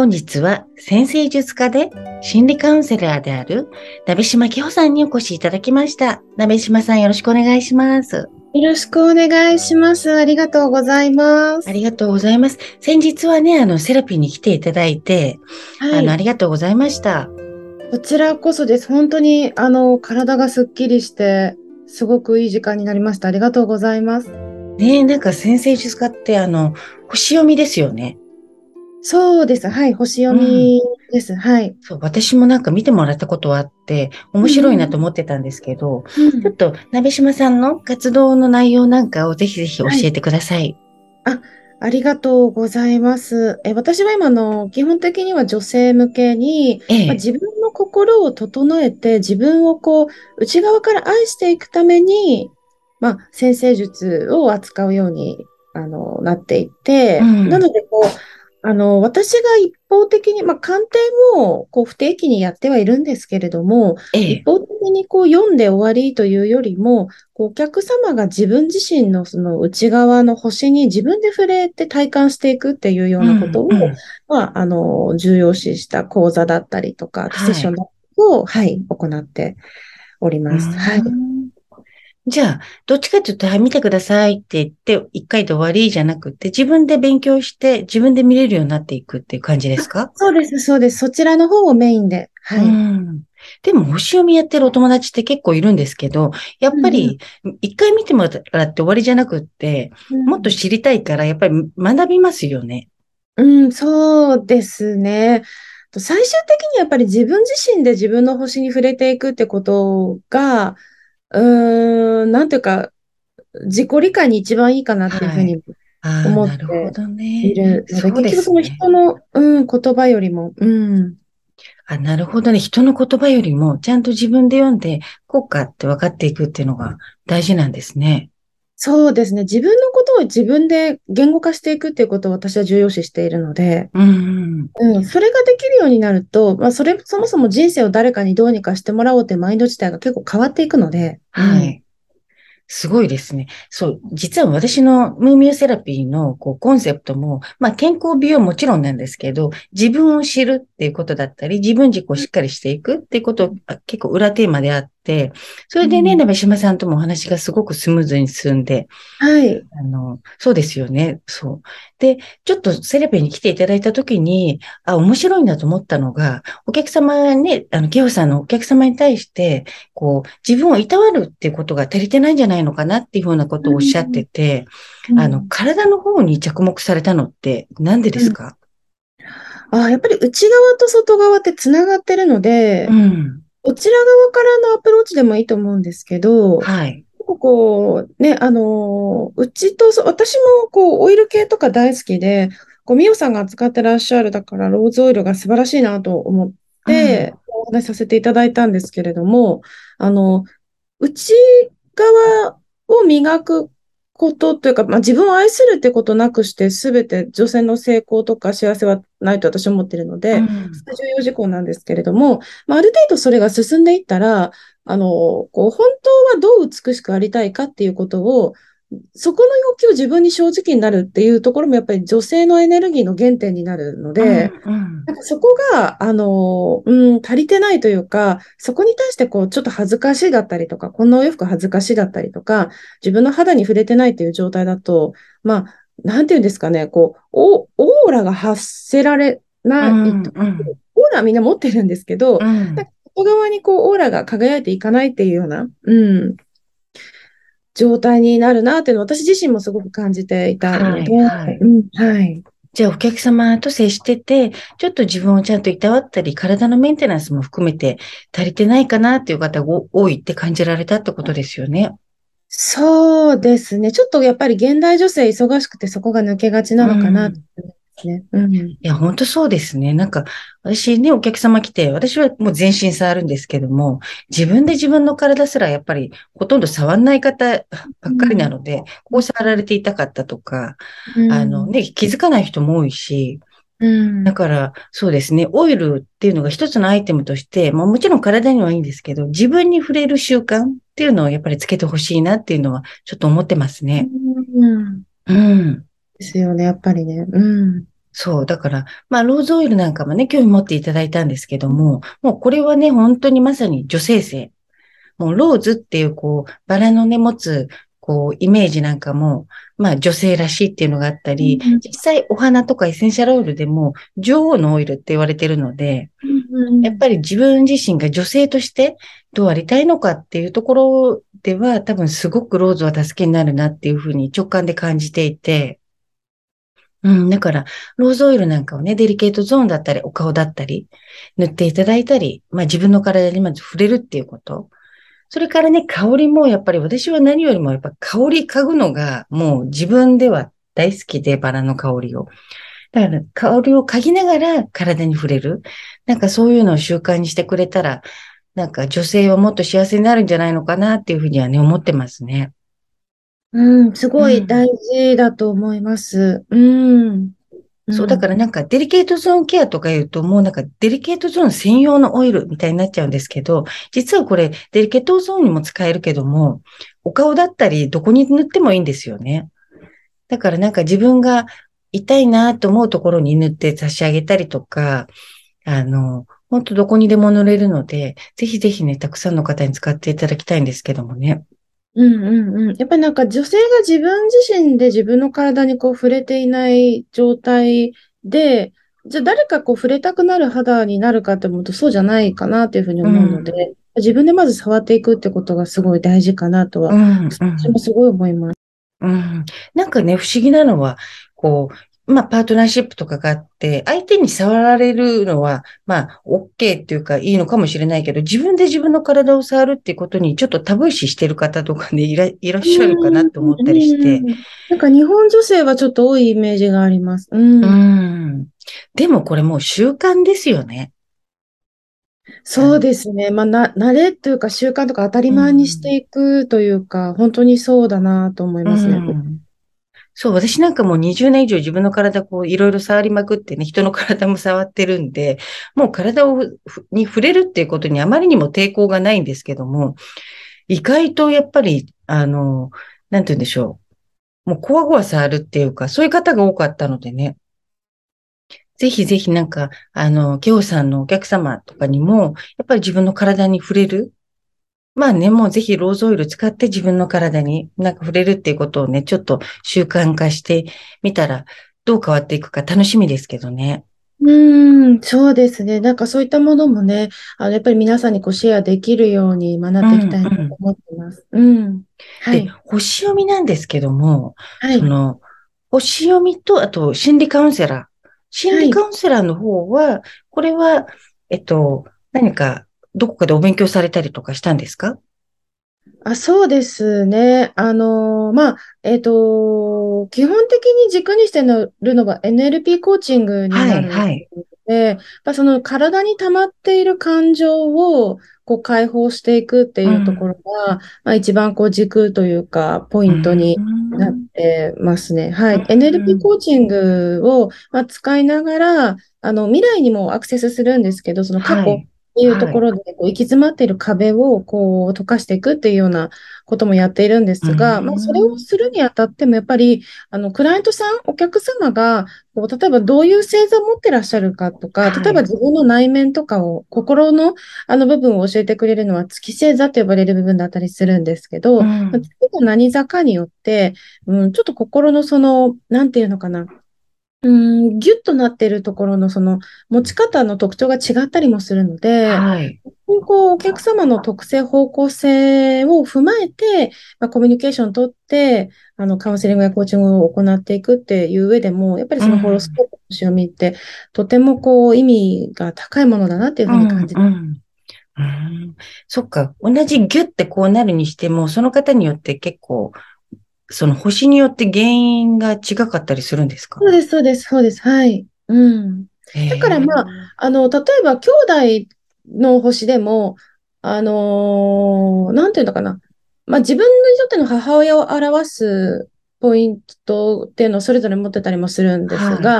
本日は先生術家で心理カウンセラーである鍋島紀穂さんにお越しいただきました鍋島さんよろしくお願いしますよろしくお願いします。ありがとうございます。ありがとうございます。先日はね、あの、セラピーに来ていただいて、はい、あの、ありがとうございました。こちらこそです。本当に、あの、体がすっきりして、すごくいい時間になりました。ありがとうございます。ねえ、なんか先生術家って、あの、星読みですよね。そうです。はい。星読みです。はい。そう、私もなんか見てもらったことはあって、面白いなと思ってたんですけど、うんちょっと、鍋島さんの活動の内容なんかをぜひぜひ教えてください。ありがとうございます。え私は今あの、基本的には女性向けに、ええまあ、自分の心を整えて、自分をこう、内側から愛していくために、まあ、先生術を扱うように、あの、なっていて、うんなので、こう、あの、私が一方的に、まあ、鑑定も、こう、不定期にやってはいるんですけれども、ええ一方的にこう読んで終わりというよりも、こうお客様が自分自身のその内側の星に自分で触れて体感していくっていうようなことを、うんうんまあ、あの、重要視した講座だったりとか、はいセッションだったりを、はい、行っております。はい。うんじゃあ、どっちかというと、はい、見てくださいって言って、一回で終わりじゃなくて、自分で勉強して、自分で見れるようになっていくっていう感じですか？そうです、そうです。そちらの方をメインで。はい。うん。でも、星読みやってるお友達って結構いるんですけど、やっぱり、一回見てもらって終わりじゃなくって、もっと知りたいから、やっぱり学びますよね。うん、そうですね。と最終的にやっぱり自分自身で自分の星に触れていくってことが、うーん、なんていうか、自己理解に一番いいかなっていうふうに思ってなるほどね。いるので、そ結局そのね。人の、うん、言葉よりも、うん、あ、なるほどね。人の言葉よりも、ちゃんと自分で読んで、効果って分かっていくっていうのが大事なんですね。そうですね。自分のことを自分で言語化していくっていうことを私は重要視しているので、うんうん。うん、それができるようになると、まあ、それ、そもそも人生を誰かにどうにかしてもらおうってマインド自体が結構変わっていくので、うんはい。すごいですね。そう。実は私のムーミューセラピーのこうコンセプトも、まあ健康美容もちろんなんですけど、自分を知るっていうことだったり、自分軸をしっかりしていくっていうことが結構裏テーマであって、それでね、うん鍋島さんともお話がすごくスムーズに進んで、はい。あの、そうですよね。そう。で、ちょっとセラピーに来ていただいたときに、あ、面白いなと思ったのが、お客様ね、あの、ケオさんのお客様に対して、こう、自分をいたわるっていうことが足りてないんじゃないのかなっていうふうなことをおっしゃってて、あの、体の方に着目されたのってなんでですか？あ、やっぱり内側と外側ってつながってるので、うん。どちら側からのアプローチでもいいと思うんですけど、はい。こう、ね、あの、うちと、私もこう、オイル系とか大好きで、こう、ミオさんが扱ってらっしゃる、だから、ローズオイルが素晴らしいなと思って、お話しさせていただいたんですけれども、あの、内側を磨くことというか、まあ、自分を愛するってことなくして、すべて女性の成功とか幸せはないと私は思っているので、うん。重要事項なんですけれども、まあ、ある程度それが進んでいったら、あの、こう、本当はどう美しくありたいかっていうことを、そこの要求を自分に正直になるっていうところもやっぱり女性のエネルギーの原点になるので、うんなんかそこが、あの、うん、足りてないというか、そこに対してこう、ちょっと恥ずかしいだったりとか、こんなお洋服恥ずかしいだったりとか、自分の肌に触れてないという状態だと、まあ、なんていうんですかね、こう、オオーラが発せられない、うんうん。オーラはみんな持ってるんですけど、うん。外側にこう、オーラが輝いていかないっていうような、うん、状態になるなっていうのを私自身もすごく感じていたので、はいはいうん、はい。じゃあお客様と接してて、ちょっと自分をちゃんといたわったり、体のメンテナンスも含めて足りてないかなっていう方が多いって感じられたってことですよね。そうですね。ちょっとやっぱり現代女性忙しくてそこが抜けがちなのかなね。うん。いや、本当そうですね。なんか、私ね、お客様来て、私はもう全身触るんですけども、自分で自分の体すらやっぱりほとんど触んない方ばっかりなので、うん、こう触られていたかったとか、うん、あのね、気づかない人も多いし、うん、だから、そうですね、オイルっていうのが一つのアイテムとして、まあ、もちろん体にはいいんですけど、自分に触れる習慣っていうのをやっぱりつけてほしいなっていうのはちょっと思ってますね。うん。うん。ですよね、やっぱりね。うん。そう。だから、まあ、ローズオイルなんかもね、興味持っていただいたんですけども、もうこれはね、本当にまさに女性性。もうローズっていう、こう、バラのね、持つ、こう、イメージなんかも、まあ、女性らしいっていうのがあったり、うん、実際お花とかエッセンシャルオイルでも、女王のオイルって言われてるので、うん、やっぱり自分自身が女性としてどうありたいのかっていうところでは、多分すごくローズは助けになるなっていうふうに直感で感じていて、うん、だから、ローズオイルなんかをね、デリケートゾーンだったり、お顔だったり、塗っていただいたり、まあ自分の体にまず触れるっていうこと。それからね、香りもやっぱり私は何よりもやっぱ香り嗅ぐのがもう自分では大好きで、バラの香りを。だから香りを嗅ぎながら体に触れる。なんかそういうのを習慣にしてくれたら、なんか女性はもっと幸せになるんじゃないのかなっていうふうにはね、思ってますね。うん、すごい大事だと思います。うん。そう、だからなんかデリケートゾーンケアとか言うと、もうなんかデリケートゾーン専用のオイルみたいになっちゃうんですけど、実はこれデリケートゾーンにも使えるけども、お顔だったりどこに塗ってもいいんですよね。だからなんか自分が痛いなと思うところに塗って差し上げたりとか、あの、本当どこにでも塗れるので、ぜひぜひね、たくさんの方に使っていただきたいんですけどもね。うんうんうん。やっぱりなんか女性が自分自身で自分の体にこう触れていない状態で、じゃあ誰かこう触れたくなる肌になるかって思うとそうじゃないかなっていうふうに思うので、うん、自分でまず触っていくってことがすごい大事かなとは、うん、私もすごい思います。うん。なんかね、不思議なのは、こう、まあ、パートナーシップとかがあって、相手に触られるのは、まあ、OK っていうかいいのかもしれないけど、自分で自分の体を触るっていうことにちょっとタブー視してる方とかね、いらっしゃるかなと思ったりして。なんか日本女性はちょっと多いイメージがあります。うん。うんでもこれもう習慣ですよね。そうですね。まあ、な、慣れというか習慣とか当たり前にしていくというか、うん、本当にそうだなと思いますね。うんそう、私なんかもう20年以上自分の体こういろいろ触りまくってね、人の体も触ってるんで、もう体を、に触れるっていうことにあまりにも抵抗がないんですけども、意外とやっぱり、あの、なんて言うんでしょう。もうこわごわ触るっていうか、そういう方が多かったのでね。ぜひぜひなんか、あの、ケオさんのお客様とかにも、やっぱり自分の体に触れる。まあね、もうぜひローズオイル使って自分の体になんか触れるっていうことをね、ちょっと習慣化してみたらどう変わっていくか楽しみですけどね。うん、そうですね。なんかそういったものもね、あの、やっぱり皆さんにこうシェアできるように学んでいきたいなと思ってます。うん、うん、はい。で、星読みなんですけども、はい、その、星読みと、あと心理カウンセラー。心理カウンセラーの方は、はい、これは、えっと、何かどこかでお勉強されたりとかしたんですか？あ、そうですね。あの、まあ、えっと、基本的に軸にしてるのは NLP コーチングになるので、はいはい、その体に溜まっている感情をこう解放していくっていうところが、うん、まあ、一番こう軸というか、ポイントになってますね。はい。NLP コーチングを、まあ、使いながら、あの、未来にもアクセスするんですけど、その過去、はいい。うところで、こう行き詰まっている壁をこう溶かしていくっていうようなこともやっているんですが、まあ、それをするにあたっても、やっぱり、あの、クライアントさん、お客様が、こう例えばどういう星座を持ってらっしゃるかとか、例えば自分の内面とかを、心のあの部分を教えてくれるのは月星座と呼ばれる部分だったりするんですけど、うん、月が何座かによって、うん、ちょっと心のその、なんていうのかな、うん、ギュッとなっているところのその持ち方の特徴が違ったりもするので、はい、こうお客様の特性、方向性を踏まえて、まあ、コミュニケーションをとって、あの、カウンセリングやコーチングを行っていくっていう上でも、やっぱりそのホロスコープの読みって、とてもこう意味が高いものだなっていうふうに感じて、うんうん。うん、そっか。同じギュッてこうなるにしても、その方によって結構その星によって原因が違かったりするんですか？そうです、そうです、そうです。はい。うん。だからまあ、あの、例えば兄弟の星でも、あのーなんていうのかな。まあ自分にとっての母親を表すポイントっていうのをそれぞれ持ってたりもするんですが、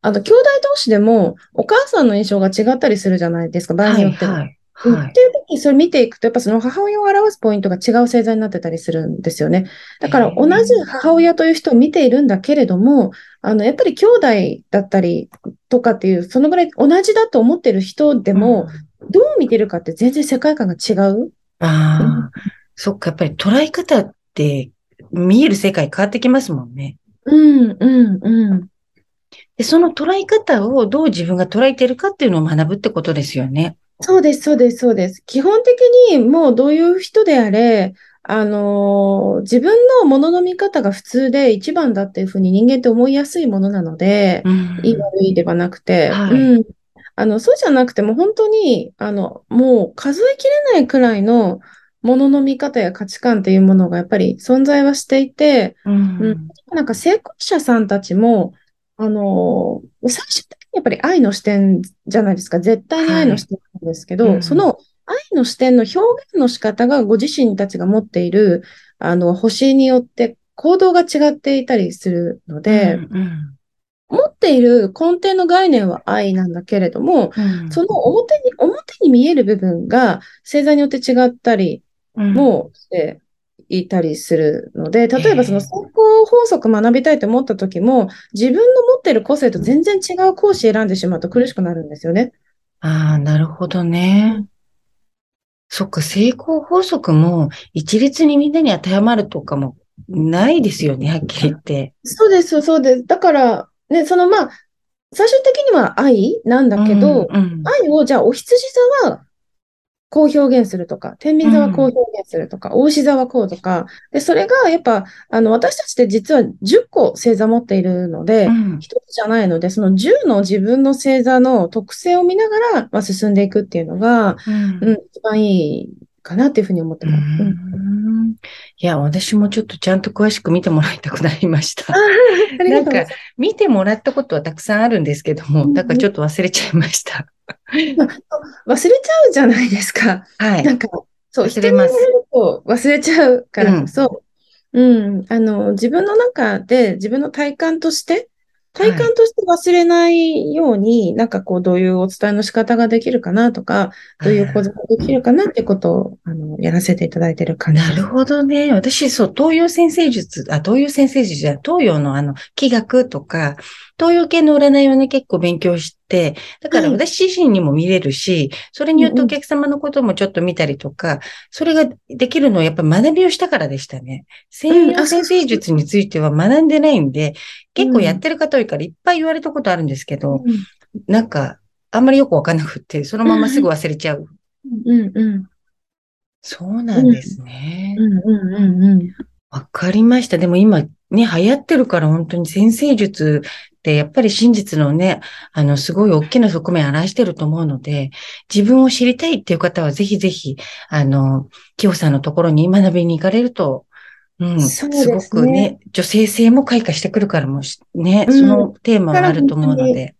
あの、兄弟同士でもお母さんの印象が違ったりするじゃないですか、場合によっては。はい、はい。っていう時にそれ見ていくと、やっぱその母親を表すポイントが違う星座になってたりするんですよね。だから同じ母親という人を見ているんだけれども、あの、やっぱり兄弟だったりとかっていう、そのぐらい同じだと思ってる人でも、どう見てるかって全然世界観が違う？ああ、そっか、やっぱり捉え方って見える世界変わってきますもんね。うん、うん、うん。で、その捉え方をどう自分が捉えてるかっていうのを学ぶってことですよね。そうです、そうです、そうです。基本的にもうどういう人であれ、あのー自分のものの見方が普通で一番だっていうふうに人間って思いやすいものなので、うん。いい悪いではなくて、はい。うん。あの、そうじゃなくても本当に、あの、もう数えきれないくらいのものの見方や価値観っていうものがやっぱり存在はしていて、うん。うん。なんか成功者さんたちも、あの、最終的にやっぱり愛の視点じゃないですか。絶対に愛の視点なんですけど、うんその愛の視点の表現の仕方がご自身たちが持っている、あの、星によって行動が違っていたりするので、うん持っている根底の概念は愛なんだけれども、うん。その表に、表に見える部分が星座によって違ったりうんもしていたりするので、例えばそのええ成功法則学びたいと思った時も、自分の持っている個性と全然違う講師選んでしまうと苦しくなるんですよね。ああ、なるほどね。そっか、成功法則も一律にみんなに当てはまるとかもないですよね、はっきり言って。そうです、そうです。だから、ね、そのまあ、最終的には愛なんだけど、うんうん愛をじゃあお羊座はこう表現するとか、天秤座はこう表現するとか、大牛座はこうとか、で、それがやっぱ、あの、私たちって実は10個星座持っているので、うん。一つじゃないので、その10の自分の星座の特性を見ながら、まあ、進んでいくっていうのが、うん。うん、一番いいかなっていうふうに思ってうます。うんんいや、私もちょっとちゃんと詳しく見てもらいたくなりました。ありがとうございます。見てもらったことはたくさんあるんですけども、うんからちょっと忘れちゃいました。忘れちゃうじゃないですか。はい。なんか、そう、忘れます忘れちゃうからうんこそ、うん、あの、自分の中で自分の体感として、体感として忘れないように、なんかこう、どういうお伝えの仕方ができるかなとか、どういう講座ができるかなってことを、あの、やらせていただいてる感じ。なるほどね。私、そう、東洋先生術、あ、東洋先生術じゃ東洋のあの、気学とか、東洋系の占いをね、結構勉強して、だからはい私自身にも見れるし、それによってお客様のこともちょっと見たりとか、それができるのはやっぱ学びをしたからでしたね。西洋先生術については学んでないんで、結構やってる方多いからいっぱい言われたことあるんですけど、うんなんか、あんまりよくわかんなくって、そのまますぐ忘れちゃう。うんうんそうなんですね。うんうんうんうんわかりました。でも今ね、流行ってるから本当に先生術やっぱり真実のね、あの、すごい大きな側面を表してると思うので、自分を知りたいっていう方はぜひぜひ、あの、キヨさんのところに学びに行かれると、うん、すすねごくね、女性性も開花してくるからもし、ね、うんそのテーマもあると思うので。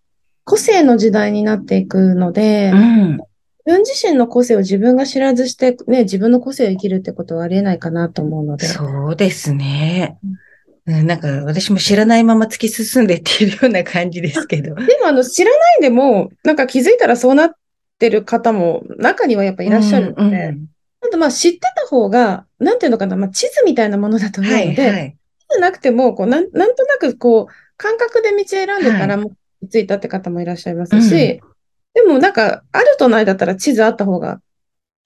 個性の時代になっていくので、うん。自分自身の個性を自分が知らずして、ね、自分の個性を生きるってことはありえないかなと思うので。そうですね。うんなんか私も知らないまま突き進んでっているような感じですけど。でも、あの、知らないでも、なんか気づいたらそうなってる方も中にはやっぱいらっしゃるので、うんうんあとまあ知ってた方が、なんていうのかな、まあ地図みたいなものだと思うはい、ので、はい。地図なくても、こう、なん、なんとなくこう、感覚で道選んでたらもう着いたって方もいらっしゃいますし、でもなんか、あるとないだったら地図あった方が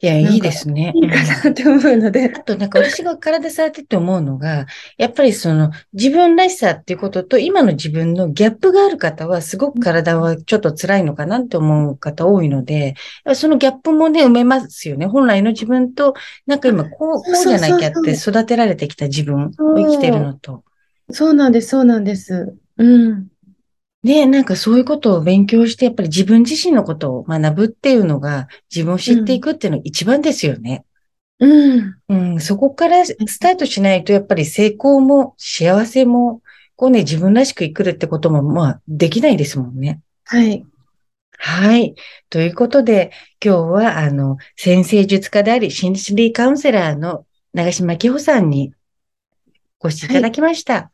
いや、いいですね。いいかなって思うのであ、と、なんか私が体触ってて思うのが、やっぱりその自分らしさっていうことと今の自分のギャップがある方はすごく体はちょっと辛いのかなって思う方多いので、そのギャップもね、埋めますよね。本来の自分と、なんか今こう、こうじゃなきゃって育てられてきた自分を生きてるのと。そうなんです、そうなんです。うん。で、なんかそういうことを勉強して、やっぱり自分自身のことを学ぶっていうのが、自分を知っていくっていうのが一番ですよね。うん。うん、そこからスタートしないと、やっぱり成功も幸せも、こうね、自分らしく生きるってことも、まあ、できないですもんね。はい。はい。ということで、今日は、あの、先生術家であり、心理カウンセラーの長島紀穂さんにご視聴いただきました。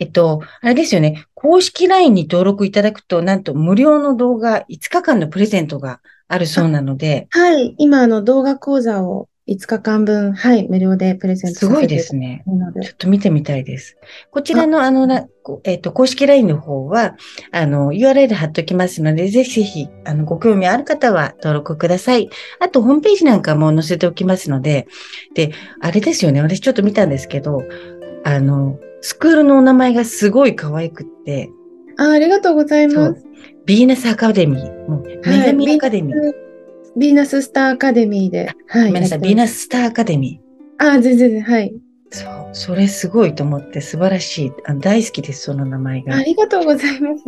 えっと、あれですよね。公式 LINE に登録いただくと、なんと無料の動画5日間のプレゼントがあるそうなので、はい。今、あの、動画講座を5日間分、はい、無料でプレゼントすごいですね。ちょっと見てみたいです。こちらの、あの、なこえっと、公式 LINE の方は、あの、URL 貼っておきますので、ぜひぜひ、あの、ご興味ある方は登録ください。あと、ホームページなんかも載せておきますので、で、あれですよね。私ちょっと見たんですけど、あの、スクールのお名前がすごい可愛くって、あ、ありがとうございます。、ビーナスアカデミー、もう、女神アカデミー。ビーナススターアカデミーで。はい。ごめんなさい、ビーナススターアカデミー。あ、全然全然、はい。そう、それすごいと思って素晴らしい。あの大好きです、その名前が。ありがとうございます。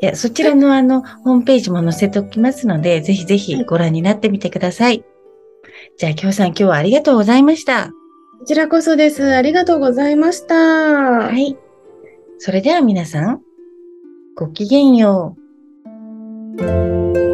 いや、そちらのあの、ホームページも載せておきますので、ぜひぜひご覧になってみてください。じゃあ、今日さん今日はありがとうございました。こちらこそです。ありがとうございました。はい。それでは皆さん、ごきげんよう。